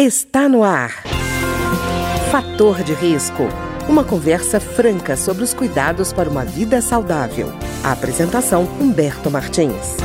Está no ar. Fator de risco. Uma conversa franca sobre os cuidados para uma vida saudável. A apresentação Humberto Martins.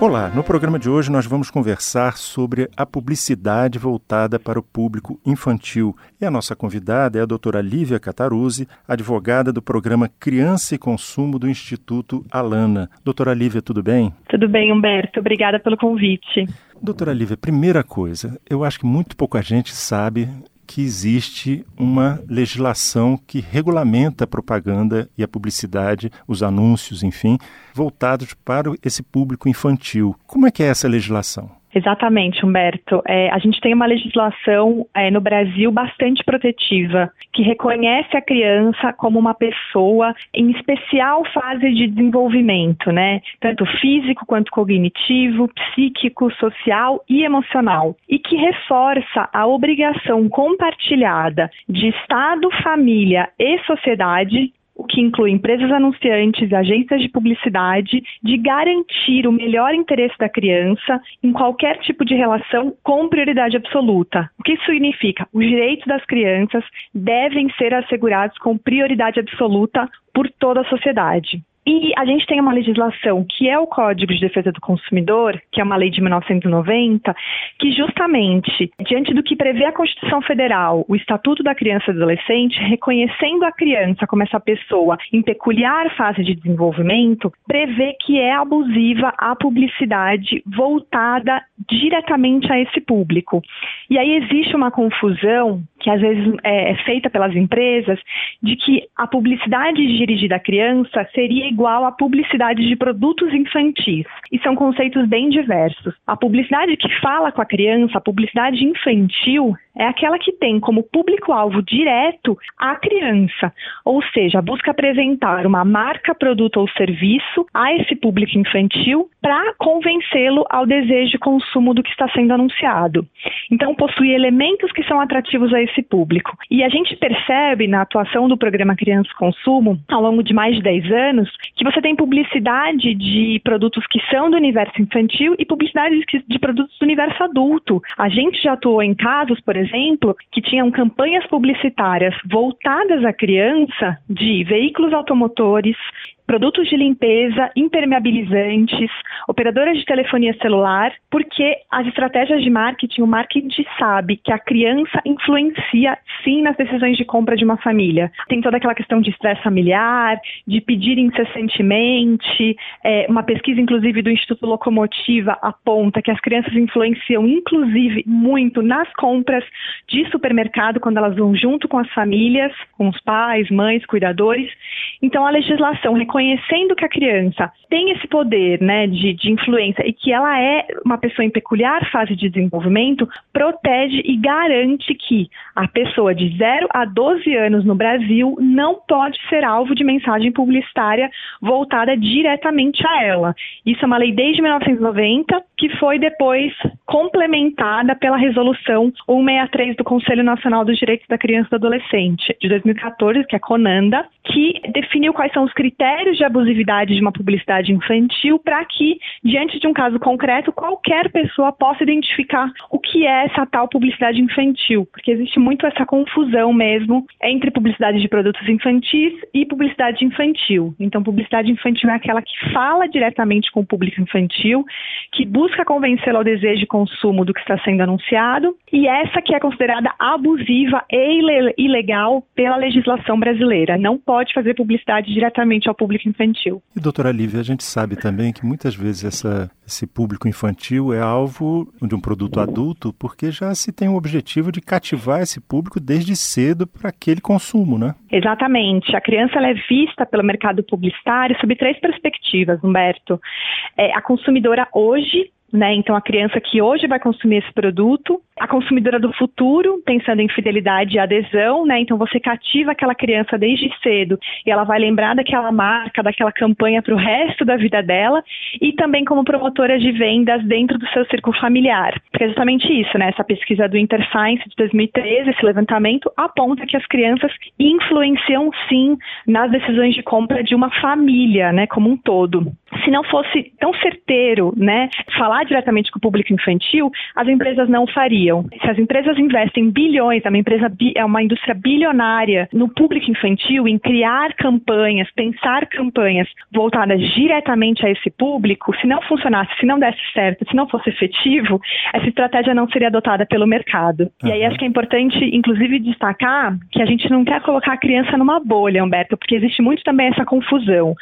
Olá, no programa de hoje nós vamos conversar sobre a publicidade voltada para o público infantil. E a nossa convidada é a doutora Lívia Cataruzzi, advogada do programa Criança e Consumo do Instituto Alana. Doutora Lívia, tudo bem? Tudo bem, Humberto. Obrigada pelo convite. Doutora Lívia, primeira coisa, eu acho que muito pouca gente sabe que existe uma legislação que regulamenta a propaganda e a publicidade, os anúncios, enfim, voltados para esse público infantil. Como é que é essa legislação? Exatamente, Humberto. É, a gente tem uma legislação é, no Brasil bastante protetiva, que reconhece a criança como uma pessoa em especial fase de desenvolvimento, né? Tanto físico quanto cognitivo, psíquico, social e emocional. E que reforça a obrigação compartilhada de Estado, família e sociedade que inclui empresas anunciantes agências de publicidade, de garantir o melhor interesse da criança em qualquer tipo de relação com prioridade absoluta. O que isso significa? Os direitos das crianças devem ser assegurados com prioridade absoluta por toda a sociedade. E a gente tem uma legislação que é o Código de Defesa do Consumidor, que é uma lei de 1990, que justamente, diante do que prevê a Constituição Federal, o Estatuto da Criança e do Adolescente, reconhecendo a criança como essa pessoa em peculiar fase de desenvolvimento, prevê que é abusiva a publicidade voltada diretamente a esse público. E aí existe uma confusão que às vezes é, é feita pelas empresas de que a publicidade dirigida à criança seria igual à publicidade de produtos infantis. E são conceitos bem diversos. A publicidade que fala com a criança, a publicidade infantil, é aquela que tem como público-alvo direto a criança, ou seja, busca apresentar uma marca, produto ou serviço a esse público infantil para convencê-lo ao desejo de consumo do que está sendo anunciado. Então, possui elementos que são atrativos a esse público. E a gente percebe na atuação do programa Criança Consumo, ao longo de mais de 10 anos, que você tem publicidade de produtos que são do universo infantil e publicidade de produtos do universo adulto. A gente já atuou em casos, por exemplo, que tinham campanhas publicitárias voltadas à criança de veículos automotores, produtos de limpeza, impermeabilizantes, operadoras de telefonia celular, porque as estratégias de marketing, o marketing sabe que a criança influencia sim nas decisões de compra de uma família. Tem toda aquela questão de estresse familiar, de pedir incessantemente. É, uma pesquisa, inclusive, do Instituto Locomotiva aponta que as crianças influenciam, inclusive, muito nas compras de supermercado, quando elas vão junto com as famílias, com os pais, mães, cuidadores. Então, a legislação reconhece reconhecendo que a criança tem esse poder né, de, de influência e que ela é uma pessoa em peculiar fase de desenvolvimento, protege e garante que a pessoa de 0 a 12 anos no Brasil não pode ser alvo de mensagem publicitária voltada diretamente a ela. Isso é uma lei desde 1990, que foi depois complementada pela resolução 163 do Conselho Nacional dos Direitos da Criança e do Adolescente, de 2014, que é a CONANDA, que definiu quais são os critérios de abusividade de uma publicidade infantil para que, diante de um caso concreto, qualquer pessoa possa identificar o que é essa tal publicidade infantil, porque existe muito essa confusão mesmo entre publicidade de produtos infantis e publicidade infantil. Então, publicidade infantil é aquela que fala diretamente com o público infantil, que busca convencê-lo ao desejo de consumo do que está sendo anunciado, e essa que é considerada abusiva e ilegal pela legislação brasileira. Não pode fazer publicidade diretamente ao público público infantil. E, doutora Lívia, a gente sabe também que muitas vezes essa, esse público infantil é alvo de um produto adulto porque já se tem o objetivo de cativar esse público desde cedo para aquele consumo, né? Exatamente. A criança é vista pelo mercado publicitário sob três perspectivas, Humberto. É, a consumidora hoje né? Então, a criança que hoje vai consumir esse produto, a consumidora do futuro, pensando em fidelidade e adesão, né? Então, você cativa aquela criança desde cedo e ela vai lembrar daquela marca, daquela campanha para o resto da vida dela, e também como promotora de vendas dentro do seu círculo familiar. Porque é justamente isso, né? Essa pesquisa do InterScience de 2013, esse levantamento, aponta que as crianças influenciam sim nas decisões de compra de uma família, né? Como um todo. Se não fosse tão certeiro, né? Falar diretamente com o público infantil, as empresas não fariam. Se as empresas investem bilhões, é uma empresa é uma indústria bilionária no público infantil em criar campanhas, pensar campanhas voltadas diretamente a esse público, se não funcionasse, se não desse certo, se não fosse efetivo, essa estratégia não seria adotada pelo mercado. Uhum. E aí acho que é importante, inclusive, destacar que a gente não quer colocar a criança numa bolha, Humberto, porque existe muito também essa confusão.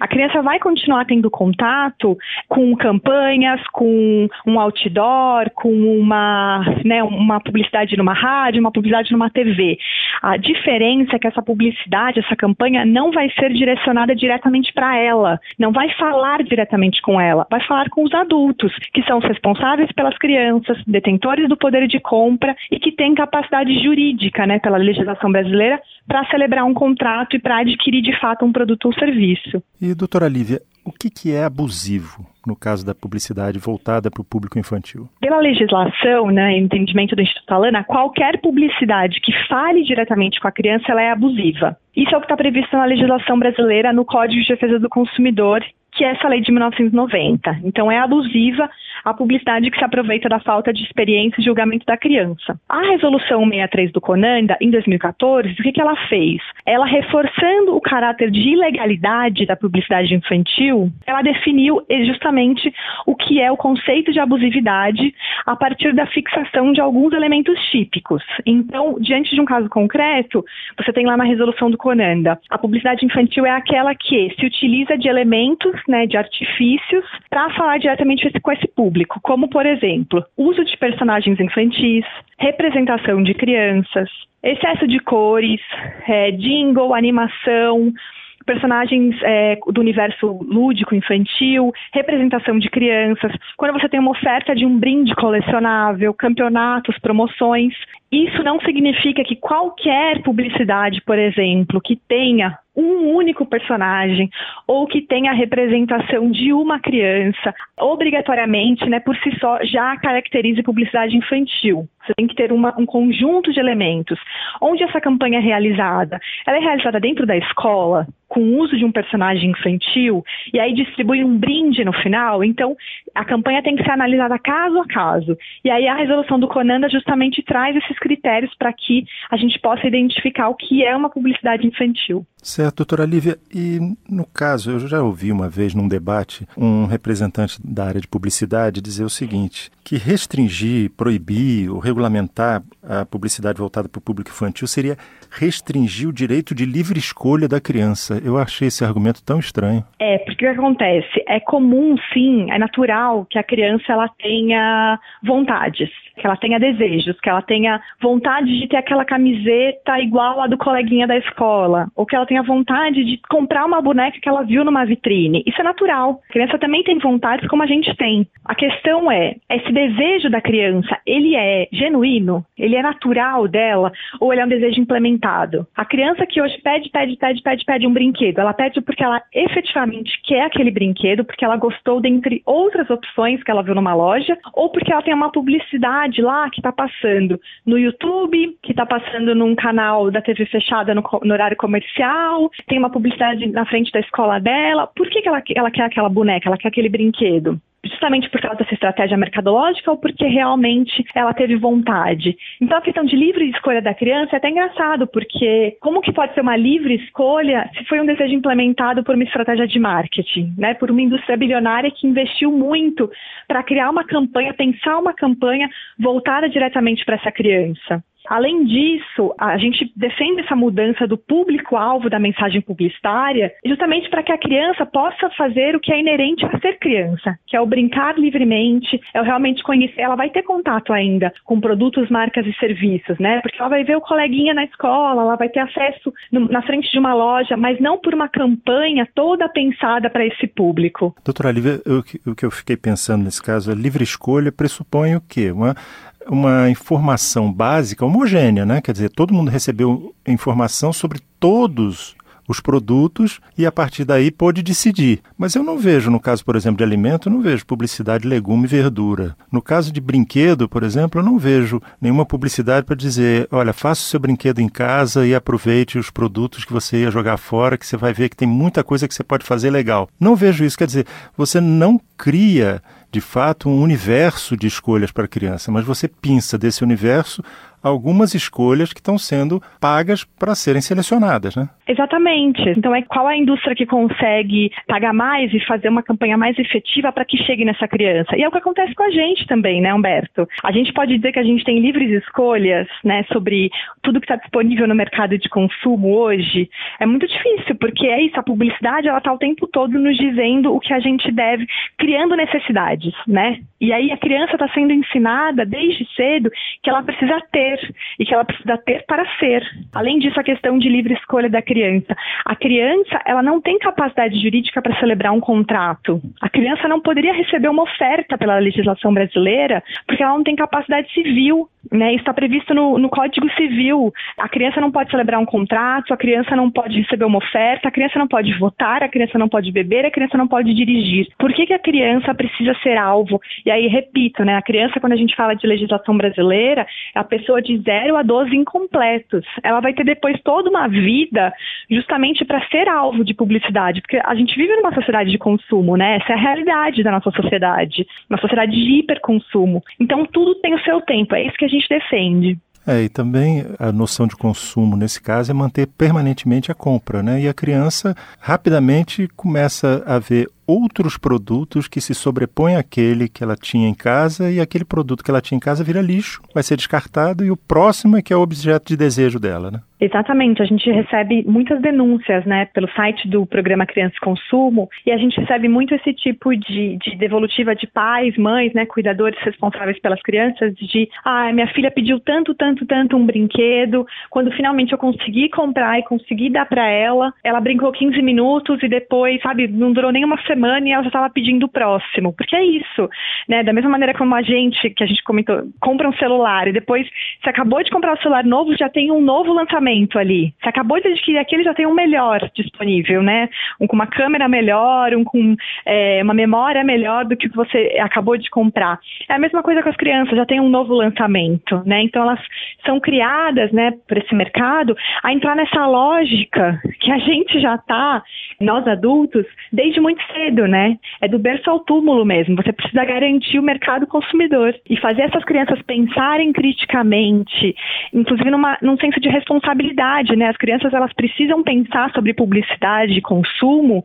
A criança vai continuar tendo contato com campanhas, com um outdoor, com uma, né, uma publicidade numa rádio, uma publicidade numa TV. A diferença é que essa publicidade, essa campanha, não vai ser direcionada diretamente para ela, não vai falar diretamente com ela, vai falar com os adultos, que são os responsáveis pelas crianças, detentores do poder de compra e que têm capacidade jurídica, né, pela legislação brasileira, para celebrar um contrato e para adquirir de fato um produto ou serviço. E, doutora Lívia, o que, que é abusivo no caso da publicidade voltada para o público infantil? Pela legislação, né, entendimento do Instituto Alana, qualquer publicidade que fale diretamente com a criança ela é abusiva. Isso é o que está previsto na legislação brasileira no Código de Defesa do Consumidor, que é essa lei de 1990. Então, é abusiva a publicidade que se aproveita da falta de experiência e julgamento da criança. A resolução 63 do Conanda, em 2014, o que, que ela fez? Ela, reforçando o caráter de ilegalidade da publicidade infantil, ela definiu justamente o que é o conceito de abusividade a partir da fixação de alguns elementos típicos. Então, diante de um caso concreto, você tem lá na resolução do Conanda, a publicidade infantil é aquela que se utiliza de elementos, né, de artifícios, para falar diretamente com esse público público, como, por exemplo, uso de personagens infantis, representação de crianças, excesso de cores, é, jingle, animação, personagens é, do universo lúdico infantil, representação de crianças, quando você tem uma oferta de um brinde colecionável, campeonatos, promoções. Isso não significa que qualquer publicidade, por exemplo, que tenha um único personagem ou que tenha a representação de uma criança, obrigatoriamente, né, por si só, já caracterize publicidade infantil. Você tem que ter uma, um conjunto de elementos. Onde essa campanha é realizada? Ela é realizada dentro da escola, com o uso de um personagem infantil, e aí distribui um brinde no final. Então, a campanha tem que ser analisada caso a caso. E aí a resolução do Conanda justamente traz esses critérios para que a gente possa identificar o que é uma publicidade infantil. Certo, doutora Lívia. E no caso, eu já ouvi uma vez num debate um representante da área de publicidade dizer o seguinte: que restringir, proibir ou regulamentar a publicidade voltada para o público infantil seria restringir o direito de livre escolha da criança. Eu achei esse argumento tão estranho. É, porque o que acontece? É comum, sim, é natural que a criança ela tenha vontades, que ela tenha desejos, que ela tenha vontade de ter aquela camiseta igual a do coleguinha da escola, ou que ela tenha vontade de comprar uma boneca que ela viu numa vitrine. Isso é natural. A criança também tem vontades como a gente tem. A questão é, esse desejo da criança, ele é genuíno? Ele é natural dela? Ou ele é um desejo implementado? A criança que hoje pede, pede, pede, pede, pede um brinquedo, ela pede porque ela efetivamente quer aquele brinquedo, porque ela gostou dentre outras opções que ela viu numa loja, ou porque ela tem uma publicidade lá que está passando no YouTube, que está passando num canal da TV fechada no, no, horário comercial, tem uma publicidade na frente da escola dela. Por que, que ela, ela quer aquela boneca, ela quer aquele brinquedo? justamente por causa dessa estratégia mercadológica ou porque realmente ela teve vontade. Então a questão de livre escolha da criança é até engraçado, porque como que pode ser uma livre escolha se foi um desejo implementado por uma estratégia de marketing, né? Por uma indústria bilionária que investiu muito para criar uma campanha, pensar uma campanha voltada diretamente para essa criança. Além disso, a gente defende essa mudança do público-alvo da mensagem publicitária, justamente para que a criança possa fazer o que é inerente a ser criança, que é o brincar livremente, é o realmente conhecer. Ela vai ter contato ainda com produtos, marcas e serviços, né? Porque ela vai ver o coleguinha na escola, ela vai ter acesso no, na frente de uma loja, mas não por uma campanha toda pensada para esse público. Doutora Lívia, o que eu fiquei pensando nesse caso, a livre escolha pressupõe o quê? Uma uma informação básica homogênea, né? Quer dizer, todo mundo recebeu informação sobre todos os produtos e a partir daí pôde decidir. Mas eu não vejo, no caso, por exemplo, de alimento, não vejo publicidade legume e verdura. No caso de brinquedo, por exemplo, eu não vejo nenhuma publicidade para dizer, olha, faça o seu brinquedo em casa e aproveite os produtos que você ia jogar fora, que você vai ver que tem muita coisa que você pode fazer legal. Não vejo isso, quer dizer, você não cria de fato um universo de escolhas para a criança, mas você pinça desse universo algumas escolhas que estão sendo pagas para serem selecionadas, né? Exatamente. Então é qual a indústria que consegue pagar mais e fazer uma campanha mais efetiva para que chegue nessa criança. E é o que acontece com a gente também, né, Humberto? A gente pode dizer que a gente tem livres escolhas, né, sobre tudo que está disponível no mercado de consumo hoje. É muito difícil, porque é isso, a publicidade ela está o tempo todo nos dizendo o que a gente deve, criando né? E aí a criança está sendo ensinada desde cedo que ela precisa ter e que ela precisa ter para ser. Além disso, a questão de livre escolha da criança. A criança, ela não tem capacidade jurídica para celebrar um contrato. A criança não poderia receber uma oferta pela legislação brasileira porque ela não tem capacidade civil. Né? Está previsto no, no Código Civil. A criança não pode celebrar um contrato, a criança não pode receber uma oferta, a criança não pode votar, a criança não pode beber, a criança não pode dirigir. Por que, que a criança precisa ser alvo? E aí, repito, né? a criança, quando a gente fala de legislação brasileira, é a pessoa de 0 a 12 incompletos. Ela vai ter depois toda uma vida justamente para ser alvo de publicidade, porque a gente vive numa sociedade de consumo, né? Essa é a realidade da nossa sociedade, uma sociedade de hiperconsumo. Então tudo tem o seu tempo, é isso que a gente defende. É, e também a noção de consumo nesse caso é manter permanentemente a compra, né? E a criança rapidamente começa a ver outros produtos que se sobrepõem àquele que ela tinha em casa e aquele produto que ela tinha em casa vira lixo, vai ser descartado e o próximo é que é o objeto de desejo dela, né? Exatamente, a gente recebe muitas denúncias, né, pelo site do programa Criança e Consumo e a gente recebe muito esse tipo de, de devolutiva de pais, mães, né, cuidadores responsáveis pelas crianças de, ah, minha filha pediu tanto, tanto, tanto um brinquedo, quando finalmente eu consegui comprar e consegui dar para ela, ela brincou 15 minutos e depois, sabe, não durou nem uma semana e ela já estava pedindo o próximo. Porque é isso, né? Da mesma maneira como a gente, que a gente comentou, compra um celular e depois você acabou de comprar o um celular novo, já tem um novo lançamento ali. Você acabou de adquirir aquele, já tem um melhor disponível, né? Um com uma câmera melhor, um com é, uma memória melhor do que você acabou de comprar. É a mesma coisa com as crianças, já tem um novo lançamento, né? Então elas são criadas, né, por esse mercado a entrar nessa lógica que a gente já está, nós adultos, desde muito cedo cedo, né? É do berço ao túmulo mesmo. Você precisa garantir o mercado consumidor e fazer essas crianças pensarem criticamente, inclusive numa, num senso de responsabilidade, né? As crianças elas precisam pensar sobre publicidade consumo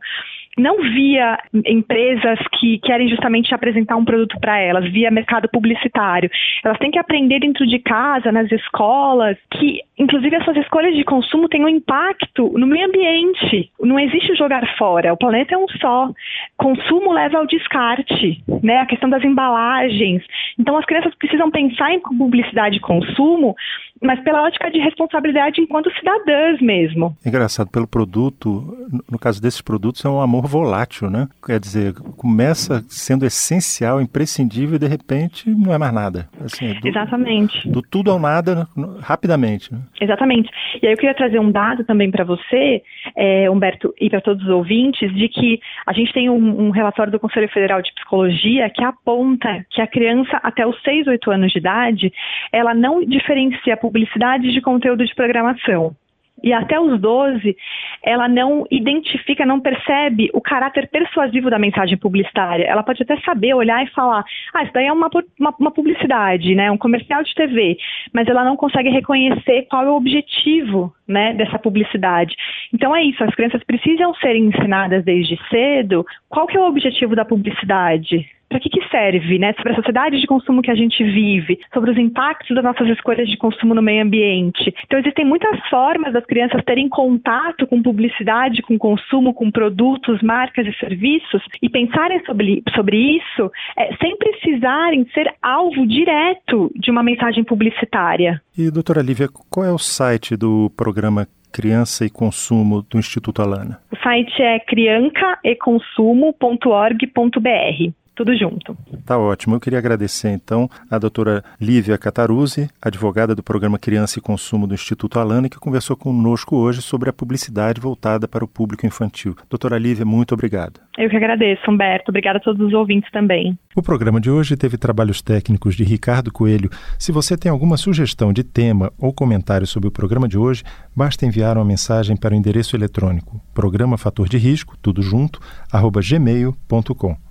não via empresas que querem justamente apresentar um produto para elas, via mercado publicitário. Elas têm que aprender dentro de casa, nas escolas, que inclusive essas escolhas de consumo têm um impacto no meio ambiente. Não existe jogar fora, o planeta é um só. Consumo leva ao descarte, né? A questão das embalagens. Então as crianças precisam pensar em publicidade e consumo mas pela ótica de responsabilidade enquanto cidadãs mesmo. Engraçado, pelo produto, no caso desses produtos, é um amor volátil, né? Quer dizer, começa sendo essencial, imprescindível e de repente não é mais nada. Assim, é do, Exatamente. Do tudo ao nada, rapidamente. Né? Exatamente. E aí eu queria trazer um dado também para você, é, Humberto, e para todos os ouvintes, de que a gente tem um, um relatório do Conselho Federal de Psicologia que aponta que a criança até os 6, 8 anos de idade, ela não diferencia publicidade de conteúdo de programação. E até os 12, ela não identifica, não percebe o caráter persuasivo da mensagem publicitária. Ela pode até saber, olhar e falar, ah, isso daí é uma, uma, uma publicidade, né, um comercial de TV, mas ela não consegue reconhecer qual é o objetivo né, dessa publicidade. Então é isso, as crianças precisam ser ensinadas desde cedo qual que é o objetivo da publicidade, para que, que serve, né? Sobre a sociedade de consumo que a gente vive, sobre os impactos das nossas escolhas de consumo no meio ambiente. Então, existem muitas formas das crianças terem contato com publicidade, com consumo, com produtos, marcas e serviços e pensarem sobre, sobre isso é, sem precisarem ser alvo direto de uma mensagem publicitária. E, doutora Lívia, qual é o site do programa Criança e Consumo do Instituto Alana? O site é criancaeconsumo.org.br tudo junto. Tá ótimo. Eu queria agradecer então a doutora Lívia Cataruzzi, advogada do programa Criança e Consumo do Instituto Alana, que conversou conosco hoje sobre a publicidade voltada para o público infantil. Doutora Lívia, muito obrigado. Eu que agradeço, Humberto. Obrigada a todos os ouvintes também. O programa de hoje teve trabalhos técnicos de Ricardo Coelho. Se você tem alguma sugestão de tema ou comentário sobre o programa de hoje, basta enviar uma mensagem para o endereço eletrônico programa fator de risco, tudo junto, arroba gmail.com.